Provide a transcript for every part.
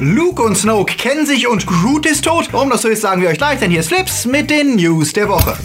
Luke und Snoke kennen sich und Groot ist tot. Warum das so ist, sagen wir euch gleich, denn hier ist Flips mit den News der Woche.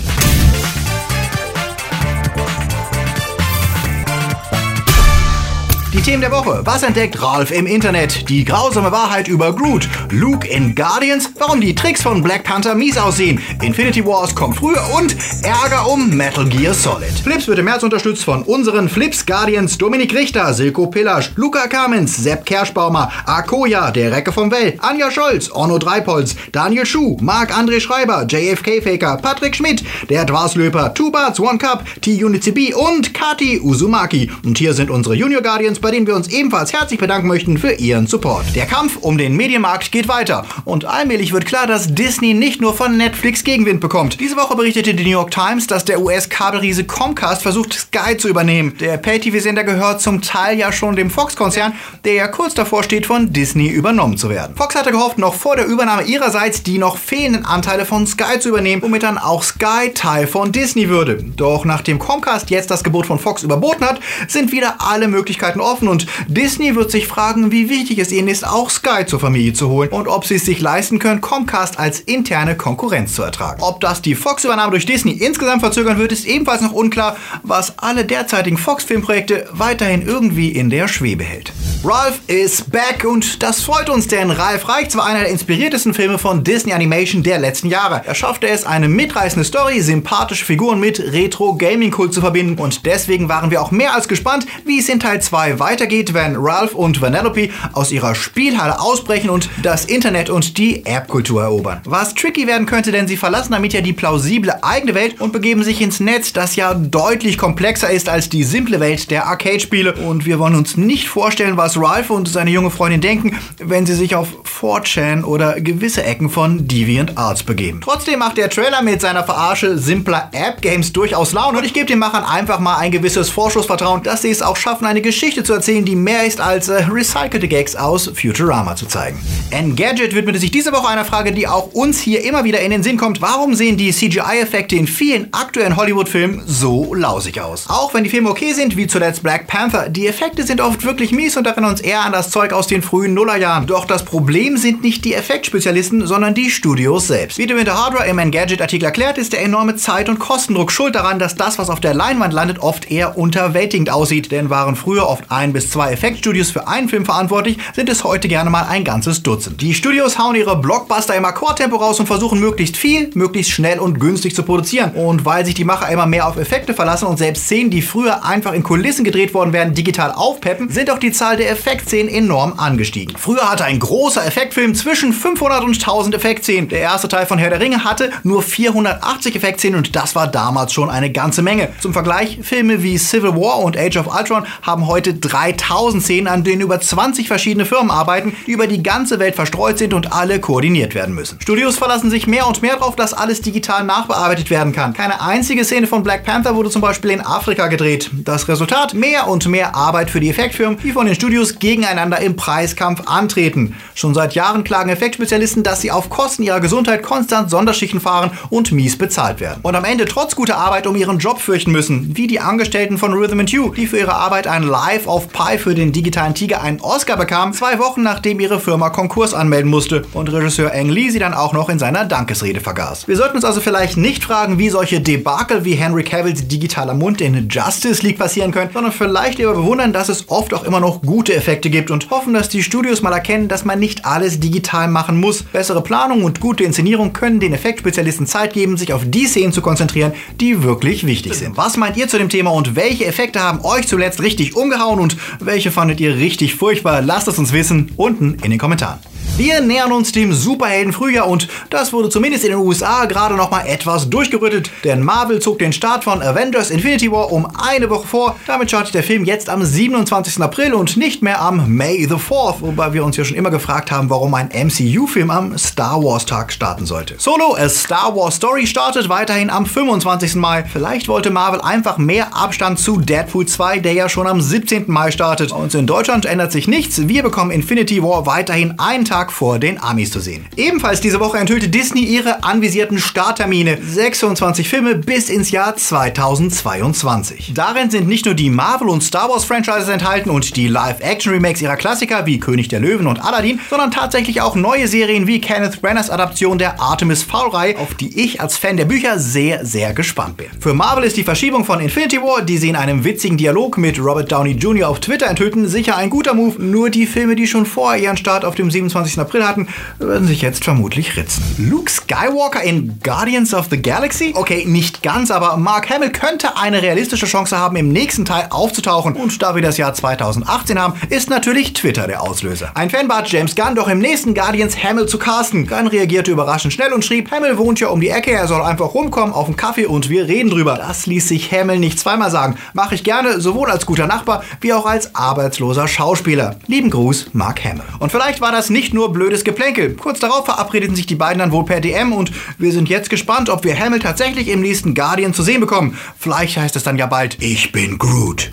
Themen der Woche. Was entdeckt Ralph im Internet? Die grausame Wahrheit über Groot. Luke in Guardians. Warum die Tricks von Black Panther mies aussehen. Infinity Wars kommt früher und Ärger um Metal Gear Solid. Flips wird im März unterstützt von unseren Flips Guardians Dominik Richter, Silko Pillasch, Luca Kamens, Sepp Kerschbaumer, Akoya, der Recke vom Well, Anja Scholz, Orno Dreipolz, Daniel Schuh, Marc-André Schreiber, JFK Faker, Patrick Schmidt, der Dwarslöper, Two Barts One Cup, T-Unity und Kati Uzumaki. Und hier sind unsere Junior Guardians bei denen wir uns ebenfalls herzlich bedanken möchten für ihren Support. Der Kampf um den Medienmarkt geht weiter und allmählich wird klar, dass Disney nicht nur von Netflix Gegenwind bekommt. Diese Woche berichtete die New York Times, dass der US-Kabelriese Comcast versucht, Sky zu übernehmen. Der Pay-TV-Sender gehört zum Teil ja schon dem Fox-Konzern, der ja kurz davor steht, von Disney übernommen zu werden. Fox hatte gehofft, noch vor der Übernahme ihrerseits die noch fehlenden Anteile von Sky zu übernehmen, womit dann auch Sky Teil von Disney würde. Doch nachdem Comcast jetzt das Gebot von Fox überboten hat, sind wieder alle Möglichkeiten offen offen und Disney wird sich fragen, wie wichtig es ihnen ist, auch Sky zur Familie zu holen und ob sie es sich leisten können, Comcast als interne Konkurrenz zu ertragen. Ob das die Fox-Übernahme durch Disney insgesamt verzögern wird, ist ebenfalls noch unklar, was alle derzeitigen Fox-Filmprojekte weiterhin irgendwie in der Schwebe hält. Ralph is back und das freut uns, denn Ralph Reichts war einer der inspiriertesten Filme von Disney Animation der letzten Jahre. Er schaffte es, eine mitreißende Story, sympathische Figuren mit Retro-Gaming-Kult zu verbinden und deswegen waren wir auch mehr als gespannt, wie es in Teil 2 weitergeht, wenn Ralph und Vanellope aus ihrer Spielhalle ausbrechen und das Internet und die App-Kultur erobern. Was tricky werden könnte, denn sie verlassen damit ja die plausible eigene Welt und begeben sich ins Netz, das ja deutlich komplexer ist als die simple Welt der Arcade-Spiele und wir wollen uns nicht vorstellen, was Ralph und seine junge Freundin denken, wenn sie sich auf 4chan oder gewisse Ecken von Deviant Arts begeben. Trotzdem macht der Trailer mit seiner Verarsche simpler App-Games durchaus Laune und ich gebe den Machern einfach mal ein gewisses Vorschussvertrauen, dass sie es auch schaffen, eine Geschichte zu erzählen, die mehr ist als äh, recycelte Gags aus Futurama zu zeigen. Engadget widmete sich diese Woche einer Frage, die auch uns hier immer wieder in den Sinn kommt. Warum sehen die CGI-Effekte in vielen aktuellen Hollywood-Filmen so lausig aus? Auch wenn die Filme okay sind, wie zuletzt Black Panther, die Effekte sind oft wirklich mies und erinnern uns eher an das Zeug aus den frühen Nullerjahren. Doch das Problem sind nicht die Effektspezialisten, sondern die Studios selbst. Wie Winter Hardware im Engadget-Artikel erklärt, ist der enorme Zeit- und Kostendruck schuld daran, dass das, was auf der Leinwand landet, oft eher unterwältigend aussieht. Denn waren früher oft ein bis zwei Effektstudios für einen Film verantwortlich, sind es heute gerne mal ein ganzes Dutzend. Die Studios hauen ihre Blockbuster im Akkordtempo raus und versuchen möglichst viel, möglichst schnell und günstig zu produzieren. Und weil sich die Macher immer mehr auf Effekte verlassen und selbst Szenen, die früher einfach in Kulissen gedreht worden wären, digital aufpeppen, sind auch die Zahl der Effektszenen enorm angestiegen. Früher hatte ein großer Effektfilm zwischen 500 und 1000 Effektszenen. Der erste Teil von Herr der Ringe hatte nur 480 Effektszenen und das war damals schon eine ganze Menge. Zum Vergleich, Filme wie Civil War und Age of Ultron haben heute 3000 Szenen, an denen über 20 verschiedene Firmen arbeiten, die über die ganze Welt verstreut sind und alle koordiniert werden müssen. Studios verlassen sich mehr und mehr darauf, dass alles digital nachbearbeitet werden kann. Keine einzige Szene von Black Panther wurde zum Beispiel in Afrika gedreht. Das Resultat? Mehr und mehr Arbeit für die Effektfirmen, die von den Studios gegeneinander im Preiskampf antreten. Schon seit Jahren klagen Effektspezialisten, dass sie auf Kosten ihrer Gesundheit konstant Sonderschichten fahren und mies bezahlt werden. Und am Ende trotz guter Arbeit um ihren Job fürchten müssen, wie die Angestellten von Rhythm You, die für ihre Arbeit an Live of Pi für den digitalen Tiger einen Oscar bekamen, zwei Wochen nachdem ihre Firma Konkurs anmelden musste und Regisseur Ang Lee sie dann auch noch in seiner Dankesrede vergaß. Wir sollten uns also vielleicht nicht fragen, wie solche Debakel wie Henry Cavills digitaler Mund in Justice League passieren können, sondern vielleicht eher bewundern, dass es oft auch immer noch gute Effekte gibt und hoffen, dass die Studios mal erkennen, dass man nicht alles digital machen muss. Bessere Planung und gute Inszenierung können den Effektspezialisten Zeit geben, sich auf die Szenen zu konzentrieren, die wirklich wichtig sind. Was meint ihr zu dem Thema und welche Effekte haben euch zuletzt richtig umgehauen und welche fandet ihr richtig furchtbar? Lasst es uns wissen unten in den Kommentaren. Wir nähern uns dem Superhelden-Frühjahr und das wurde zumindest in den USA gerade noch mal etwas durchgerüttelt, denn Marvel zog den Start von Avengers Infinity War um eine Woche vor. Damit startet der Film jetzt am 27. April und nicht mehr am May the 4th, wobei wir uns ja schon immer gefragt haben, warum ein MCU-Film am Star Wars-Tag starten sollte. Solo, A Star Wars Story startet weiterhin am 25. Mai. Vielleicht wollte Marvel einfach mehr Abstand zu Deadpool 2, der ja schon am 17. Mai startet. Und in Deutschland ändert sich nichts. Wir bekommen Infinity War weiterhin einen Tag Tag vor den Amis zu sehen. Ebenfalls diese Woche enthüllte Disney ihre anvisierten Starttermine. 26 Filme bis ins Jahr 2022. Darin sind nicht nur die Marvel- und Star Wars-Franchises enthalten und die Live-Action-Remakes ihrer Klassiker wie König der Löwen und Aladdin, sondern tatsächlich auch neue Serien wie Kenneth Branaghs Adaption der Artemis Fowl-Reihe, auf die ich als Fan der Bücher sehr, sehr gespannt bin. Für Marvel ist die Verschiebung von Infinity War, die sie in einem witzigen Dialog mit Robert Downey Jr. auf Twitter enthüllten, sicher ein guter Move. Nur die Filme, die schon vorher ihren Start auf dem 27. April hatten, werden sich jetzt vermutlich ritzen. Luke Skywalker in Guardians of the Galaxy? Okay, nicht ganz, aber Mark Hamill könnte eine realistische Chance haben, im nächsten Teil aufzutauchen. Und da wir das Jahr 2018 haben, ist natürlich Twitter der Auslöser. Ein Fan bat James Gunn doch im nächsten Guardians Hamill zu casten. Gunn reagierte überraschend schnell und schrieb, Hamill wohnt ja um die Ecke, er soll einfach rumkommen auf einen Kaffee und wir reden drüber. Das ließ sich Hamill nicht zweimal sagen. Mache ich gerne, sowohl als guter Nachbar wie auch als arbeitsloser Schauspieler. Lieben Gruß, Mark Hamill. Und vielleicht war das nicht nur blödes Geplänkel. Kurz darauf verabredeten sich die beiden dann wohl per DM und wir sind jetzt gespannt, ob wir Hamill tatsächlich im nächsten Guardian zu sehen bekommen. Vielleicht heißt es dann ja bald, ich bin Groot.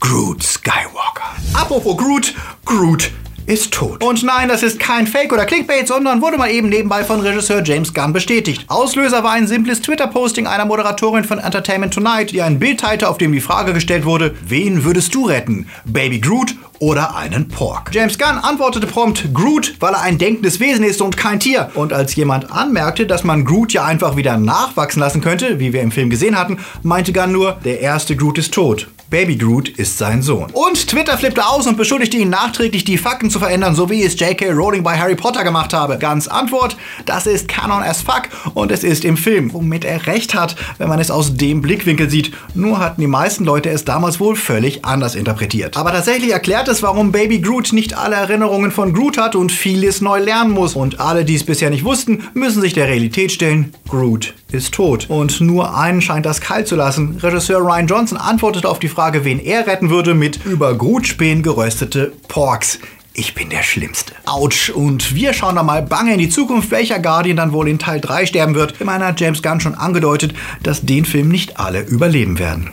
Groot Skywalker. Apropos Groot, Groot ist tot. Und nein, das ist kein Fake oder Clickbait, sondern wurde mal eben nebenbei von Regisseur James Gunn bestätigt. Auslöser war ein simples Twitter-Posting einer Moderatorin von Entertainment Tonight, die ein Bild teilte, auf dem die Frage gestellt wurde, wen würdest du retten? Baby Groot oder einen Pork. James Gunn antwortete prompt Groot, weil er ein denkendes Wesen ist und kein Tier. Und als jemand anmerkte, dass man Groot ja einfach wieder nachwachsen lassen könnte, wie wir im Film gesehen hatten, meinte Gunn nur, der erste Groot ist tot. Baby Groot ist sein Sohn. Und Twitter flippte aus und beschuldigte ihn nachträglich, die Fakten zu verändern, so wie es J.K. Rowling bei Harry Potter gemacht habe. Ganz Antwort, das ist Canon as fuck und es ist im Film. Womit er recht hat, wenn man es aus dem Blickwinkel sieht. Nur hatten die meisten Leute es damals wohl völlig anders interpretiert. Aber tatsächlich erklärt es, warum Baby Groot nicht alle Erinnerungen von Groot hat und vieles neu lernen muss. Und alle, die es bisher nicht wussten, müssen sich der Realität stellen. Groot ist tot. Und nur einen scheint das kalt zu lassen. Regisseur Ryan Johnson antwortete auf die Frage, wen er retten würde, mit über Grutspähen geröstete Porks. Ich bin der Schlimmste. Autsch. Und wir schauen da mal bange in die Zukunft, welcher Guardian dann wohl in Teil 3 sterben wird. Immerhin hat James Gunn schon angedeutet, dass den Film nicht alle überleben werden.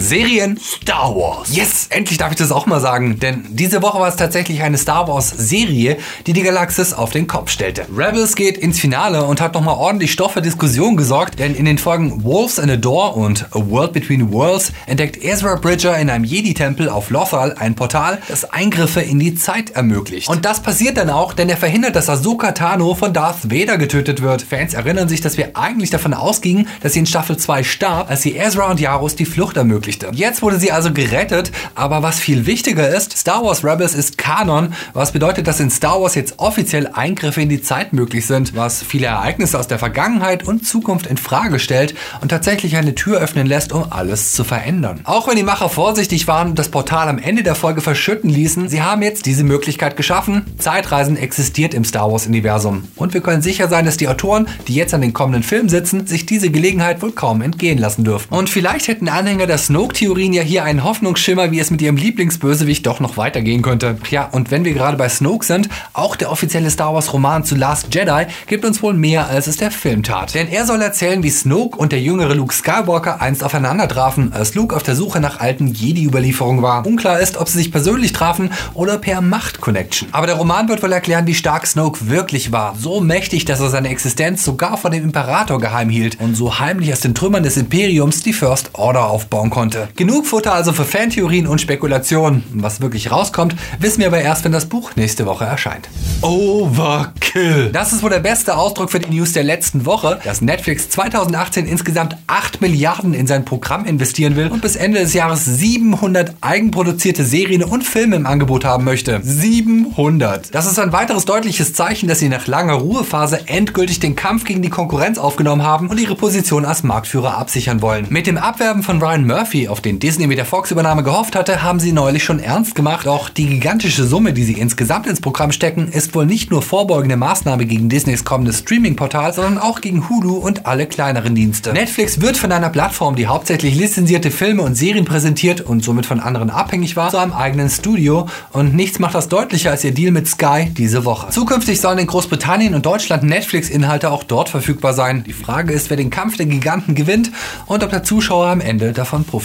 Serien Star Wars. Yes, endlich darf ich das auch mal sagen, denn diese Woche war es tatsächlich eine Star Wars Serie, die die Galaxis auf den Kopf stellte. Rebels geht ins Finale und hat nochmal ordentlich Stoff für Diskussion gesorgt, denn in den Folgen Wolves and a Door und A World Between Worlds entdeckt Ezra Bridger in einem Jedi-Tempel auf Lothal ein Portal, das Eingriffe in die Zeit ermöglicht. Und das passiert dann auch, denn er verhindert, dass Ahsoka Tano von Darth Vader getötet wird. Fans erinnern sich, dass wir eigentlich davon ausgingen, dass sie in Staffel 2 starb, als sie Ezra und Yaros die Flucht ermöglichte. Jetzt wurde sie also gerettet, aber was viel wichtiger ist, Star Wars Rebels ist Kanon, was bedeutet, dass in Star Wars jetzt offiziell Eingriffe in die Zeit möglich sind, was viele Ereignisse aus der Vergangenheit und Zukunft in Frage stellt und tatsächlich eine Tür öffnen lässt, um alles zu verändern. Auch wenn die Macher vorsichtig waren und das Portal am Ende der Folge verschütten ließen, sie haben jetzt diese Möglichkeit geschaffen. Zeitreisen existiert im Star Wars Universum und wir können sicher sein, dass die Autoren, die jetzt an den kommenden Filmen sitzen, sich diese Gelegenheit wohl kaum entgehen lassen dürfen. Und vielleicht hätten Anhänger der Snoke-Theorien ja hier einen Hoffnungsschimmer, wie es mit ihrem Lieblingsbösewicht doch noch weitergehen könnte. Ja, und wenn wir gerade bei Snoke sind, auch der offizielle Star Wars Roman zu Last Jedi gibt uns wohl mehr, als es der Film tat. Denn er soll erzählen, wie Snoke und der jüngere Luke Skywalker einst aufeinander trafen, als Luke auf der Suche nach alten Jedi-Überlieferungen war. Unklar ist, ob sie sich persönlich trafen oder per Macht-Connection. Aber der Roman wird wohl erklären, wie stark Snoke wirklich war. So mächtig, dass er seine Existenz sogar vor dem Imperator geheim hielt und so heimlich aus den Trümmern des Imperiums die First Order aufbauen konnte. Genug Futter also für Fantheorien und Spekulationen. Was wirklich rauskommt, wissen wir aber erst, wenn das Buch nächste Woche erscheint. Overkill! Das ist wohl der beste Ausdruck für die News der letzten Woche, dass Netflix 2018 insgesamt 8 Milliarden in sein Programm investieren will und bis Ende des Jahres 700 eigenproduzierte Serien und Filme im Angebot haben möchte. 700! Das ist ein weiteres deutliches Zeichen, dass sie nach langer Ruhephase endgültig den Kampf gegen die Konkurrenz aufgenommen haben und ihre Position als Marktführer absichern wollen. Mit dem Abwerben von Ryan Murphy, auf den Disney mit der Fox-Übernahme gehofft hatte, haben sie neulich schon ernst gemacht. Doch die gigantische Summe, die sie insgesamt ins Programm stecken, ist wohl nicht nur vorbeugende Maßnahme gegen Disneys kommendes Streaming-Portal, sondern auch gegen Hulu und alle kleineren Dienste. Netflix wird von einer Plattform, die hauptsächlich lizenzierte Filme und Serien präsentiert und somit von anderen abhängig war, zu einem eigenen Studio und nichts macht das deutlicher als ihr Deal mit Sky diese Woche. Zukünftig sollen in Großbritannien und Deutschland Netflix-Inhalte auch dort verfügbar sein. Die Frage ist, wer den Kampf der Giganten gewinnt und ob der Zuschauer am Ende davon profitiert.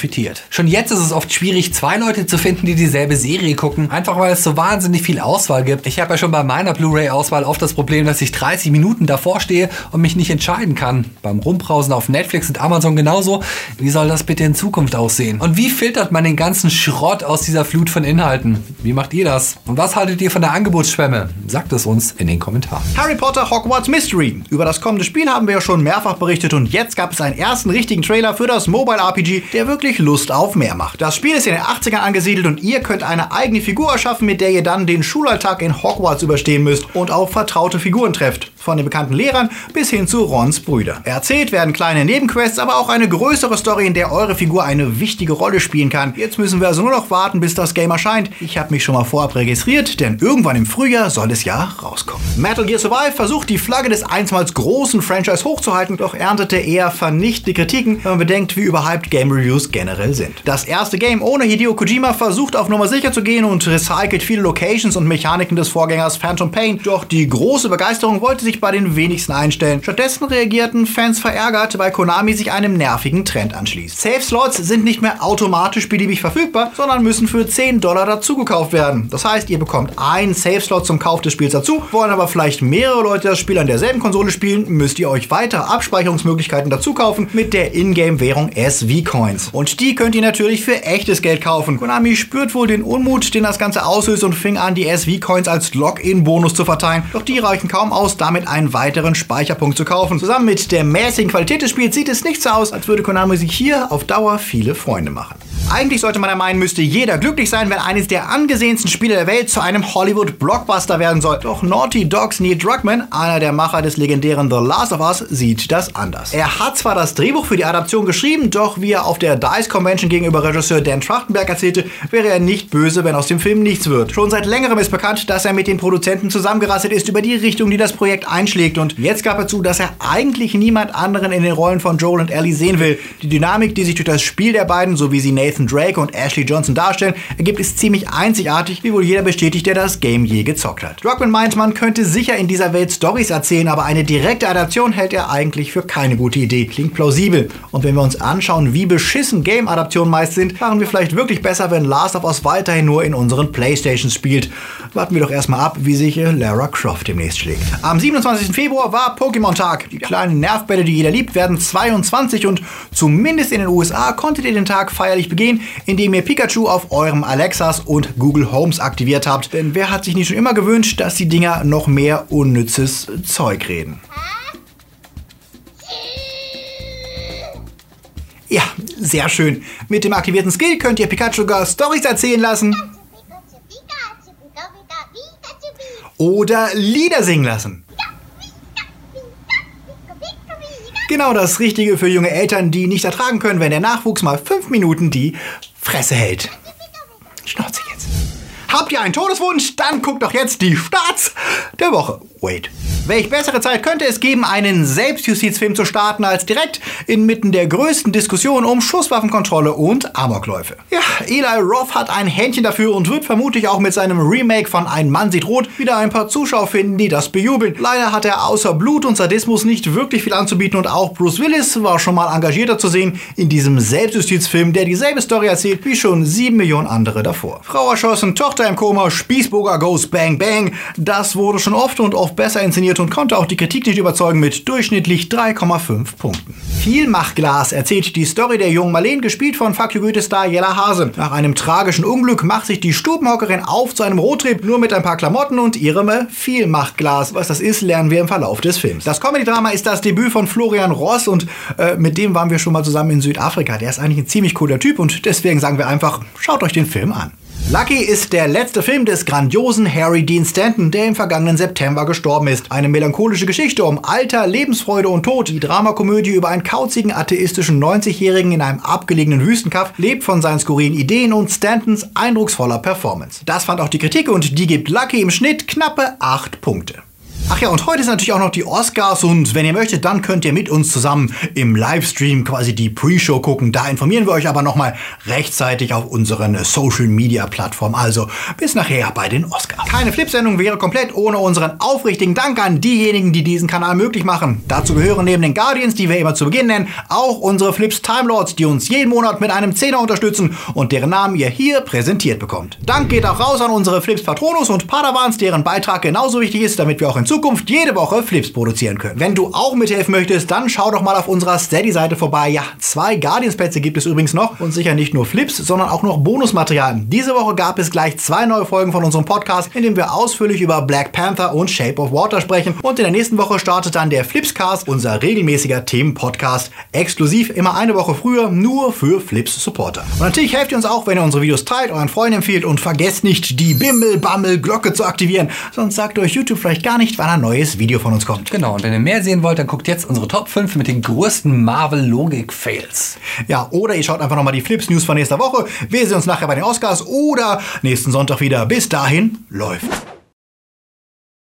Schon jetzt ist es oft schwierig, zwei Leute zu finden, die dieselbe Serie gucken, einfach weil es so wahnsinnig viel Auswahl gibt. Ich habe ja schon bei meiner Blu-ray-Auswahl oft das Problem, dass ich 30 Minuten davor stehe und mich nicht entscheiden kann. Beim Rumbrausen auf Netflix und Amazon genauso. Wie soll das bitte in Zukunft aussehen? Und wie filtert man den ganzen Schrott aus dieser Flut von Inhalten? Wie macht ihr das? Und was haltet ihr von der Angebotsschwemme? Sagt es uns in den Kommentaren. Harry Potter Hogwarts Mystery. Über das kommende Spiel haben wir ja schon mehrfach berichtet und jetzt gab es einen ersten richtigen Trailer für das Mobile RPG, der wirklich Lust auf mehr macht. Das Spiel ist in den 80ern angesiedelt und ihr könnt eine eigene Figur erschaffen, mit der ihr dann den Schulalltag in Hogwarts überstehen müsst und auf vertraute Figuren trefft. Von den bekannten Lehrern bis hin zu Rons Brüder. Erzählt werden kleine Nebenquests, aber auch eine größere Story, in der eure Figur eine wichtige Rolle spielen kann. Jetzt müssen wir also nur noch warten, bis das Game erscheint. Ich habe mich schon mal vorab registriert, denn irgendwann im Frühjahr soll es ja rauskommen. Metal Gear Survive versucht die Flagge des einstmals großen Franchise hochzuhalten, doch erntete eher vernichtende Kritiken, wenn man bedenkt, wie überhyped Game Reviews generell sind. Das erste Game ohne Hideo Kojima versucht auf Nummer sicher zu gehen und recycelt viele Locations und Mechaniken des Vorgängers Phantom Pain, doch die große Begeisterung wollte sich bei den wenigsten einstellen. Stattdessen reagierten Fans verärgert, weil Konami sich einem nervigen Trend anschließt. Safe Slots sind nicht mehr automatisch beliebig verfügbar, sondern müssen für 10 Dollar dazugekauft werden. Das heißt, ihr bekommt einen Safe Slot zum Kauf des Spiels dazu, wollen aber vielleicht mehrere Leute das Spiel an derselben Konsole spielen, müsst ihr euch weitere Abspeicherungsmöglichkeiten dazu kaufen mit der Ingame-Währung SV-Coins. Und die könnt ihr natürlich für echtes Geld kaufen. Konami spürt wohl den Unmut, den das Ganze auslöst und fing an, die SV-Coins als Login-Bonus zu verteilen. Doch die reichen kaum aus, damit einen weiteren Speicherpunkt zu kaufen. Zusammen mit der mäßigen Qualität des Spiels sieht es nicht so aus, als würde Konami sich hier auf Dauer viele Freunde machen. Eigentlich sollte man ja meinen, müsste jeder glücklich sein, wenn eines der angesehensten Spiele der Welt zu einem Hollywood-Blockbuster werden soll. Doch Naughty Dogs Neil Druckmann, einer der Macher des legendären The Last of Us, sieht das anders. Er hat zwar das Drehbuch für die Adaption geschrieben, doch wie er auf der DICE Convention gegenüber Regisseur Dan Trachtenberg erzählte, wäre er nicht böse, wenn aus dem Film nichts wird. Schon seit längerem ist bekannt, dass er mit den Produzenten zusammengerasselt ist über die Richtung, die das Projekt einschlägt. Und jetzt gab er zu, dass er eigentlich niemand anderen in den Rollen von Joel und Ellie sehen will. Die Dynamik, die sich durch das Spiel der beiden, so wie sie Nathan Drake und Ashley Johnson darstellen, ergibt es ziemlich einzigartig, wie wohl jeder bestätigt, der das Game je gezockt hat. Druckmann meint, man könnte sicher in dieser Welt Stories erzählen, aber eine direkte Adaption hält er eigentlich für keine gute Idee. Klingt plausibel. Und wenn wir uns anschauen, wie beschissen Game-Adaptionen meist sind, waren wir vielleicht wirklich besser, wenn Last of Us weiterhin nur in unseren Playstations spielt. Warten wir doch erstmal ab, wie sich Lara Croft demnächst schlägt. Am 27. Februar war Pokémon-Tag. Die kleinen Nervbälle, die jeder liebt, werden 22 und zumindest in den USA konntet ihr den Tag feierlich begehen, indem ihr Pikachu auf eurem Alexas und Google Homes aktiviert habt. Denn wer hat sich nicht schon immer gewünscht, dass die Dinger noch mehr unnützes Zeug reden? Ja, sehr schön. Mit dem aktivierten Skill könnt ihr Pikachu sogar Stories erzählen lassen oder Lieder singen lassen. Genau das Richtige für junge Eltern, die nicht ertragen können, wenn der Nachwuchs mal fünf Minuten die Fresse hält. Schnauze jetzt. Habt ihr einen Todeswunsch? Dann guckt doch jetzt die Starts der Woche. Wait. Welch bessere Zeit könnte es geben, einen Selbstjustizfilm zu starten, als direkt inmitten der größten Diskussion um Schusswaffenkontrolle und Amokläufe? Ja, Eli Roth hat ein Händchen dafür und wird vermutlich auch mit seinem Remake von Ein Mann sieht rot wieder ein paar Zuschauer finden, die das bejubeln. Leider hat er außer Blut und Sadismus nicht wirklich viel anzubieten und auch Bruce Willis war schon mal engagierter zu sehen in diesem Selbstjustizfilm, der dieselbe Story erzählt wie schon sieben Millionen andere davor. Frau erschossen, Tochter im Koma, Spießboger goes bang bang. Das wurde schon oft und oft besser inszeniert und konnte auch die Kritik nicht überzeugen mit durchschnittlich 3,5 Punkten. Viel Machglas erzählt die Story der jungen Marlene, gespielt von Fuck Goethe-Star Jella Hase. Nach einem tragischen Unglück macht sich die Stubenhockerin auf zu einem Roadtrip, nur mit ein paar Klamotten und ihrem viel Machglas. Was das ist, lernen wir im Verlauf des Films. Das Comedy-Drama ist das Debüt von Florian Ross und äh, mit dem waren wir schon mal zusammen in Südafrika. Der ist eigentlich ein ziemlich cooler Typ und deswegen sagen wir einfach, schaut euch den Film an. Lucky ist der letzte Film des grandiosen Harry Dean Stanton, der im vergangenen September gestorben ist. Eine melancholische Geschichte um Alter, Lebensfreude und Tod. Die Dramakomödie über einen kauzigen atheistischen 90-Jährigen in einem abgelegenen Wüstenkaff lebt von seinen skurrilen Ideen und Stantons eindrucksvoller Performance. Das fand auch die Kritik und die gibt Lucky im Schnitt knappe 8 Punkte. Ach ja, und heute ist natürlich auch noch die Oscars und wenn ihr möchtet, dann könnt ihr mit uns zusammen im Livestream quasi die Pre-Show gucken. Da informieren wir euch aber nochmal rechtzeitig auf unseren Social Media Plattformen. Also bis nachher bei den Oscars. Keine Flip-Sendung wäre komplett ohne unseren aufrichtigen Dank an diejenigen, die diesen Kanal möglich machen. Dazu gehören neben den Guardians, die wir immer zu Beginn nennen, auch unsere Flips Time Lords, die uns jeden Monat mit einem Zehner unterstützen und deren Namen ihr hier präsentiert bekommt. Dank geht auch raus an unsere Flips Patronus und Padawans, deren Beitrag genauso wichtig ist, damit wir auch in Zukunft Zukunft jede Woche Flips produzieren können. Wenn du auch mithelfen möchtest, dann schau doch mal auf unserer Steady-Seite vorbei. Ja, zwei Guardians-Plätze gibt es übrigens noch und sicher nicht nur Flips, sondern auch noch Bonusmaterial. Diese Woche gab es gleich zwei neue Folgen von unserem Podcast, in dem wir ausführlich über Black Panther und Shape of Water sprechen. Und in der nächsten Woche startet dann der Flipscast, unser regelmäßiger Themen-Podcast, exklusiv immer eine Woche früher, nur für Flips-Supporter. Und natürlich helft ihr uns auch, wenn ihr unsere Videos teilt, euren Freunden empfiehlt und vergesst nicht, die Bimmel-Bammel-Glocke zu aktivieren, sonst sagt euch YouTube vielleicht gar nicht, wann ein neues Video von uns kommt. Genau, und wenn ihr mehr sehen wollt, dann guckt jetzt unsere Top 5 mit den größten Marvel-Logik-Fails. Ja, oder ihr schaut einfach nochmal die Flips News von nächster Woche. Wir sehen uns nachher bei den Oscars oder nächsten Sonntag wieder. Bis dahin, läuft.